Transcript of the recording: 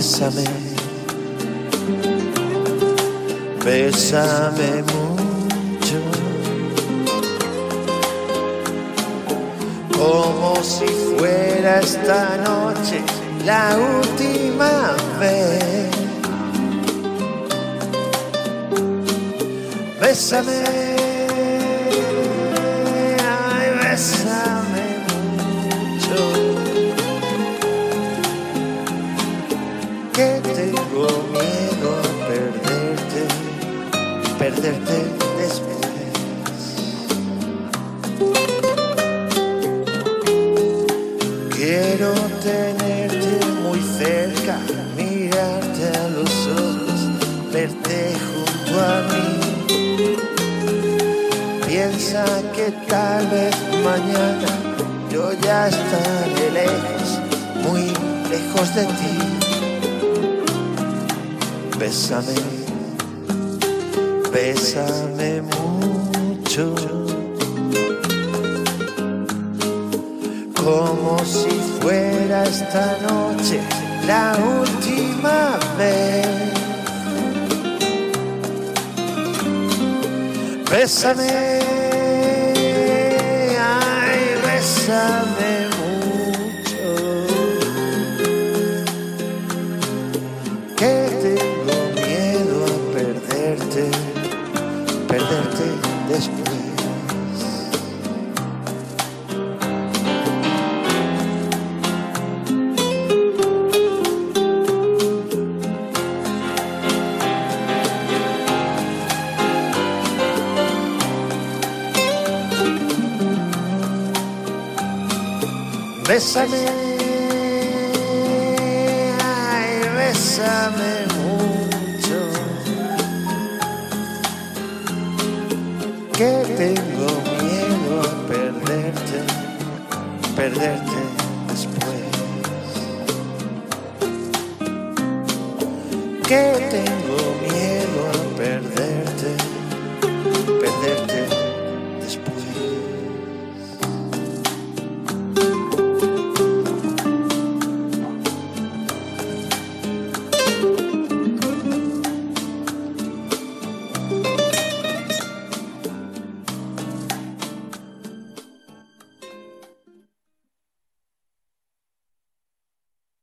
Bésame, bésame mucho, como si fuera esta noche la última vez. Bésame, ay, Piensa que tal vez mañana yo ya estaré lejos, muy lejos de ti. Bésame, bésame mucho, como si fuera esta noche la última vez. Bésame, bésame Bésame, ay, bésame mucho. Que tengo miedo a perderte, perderte después. Que tengo miedo a perderte, perderte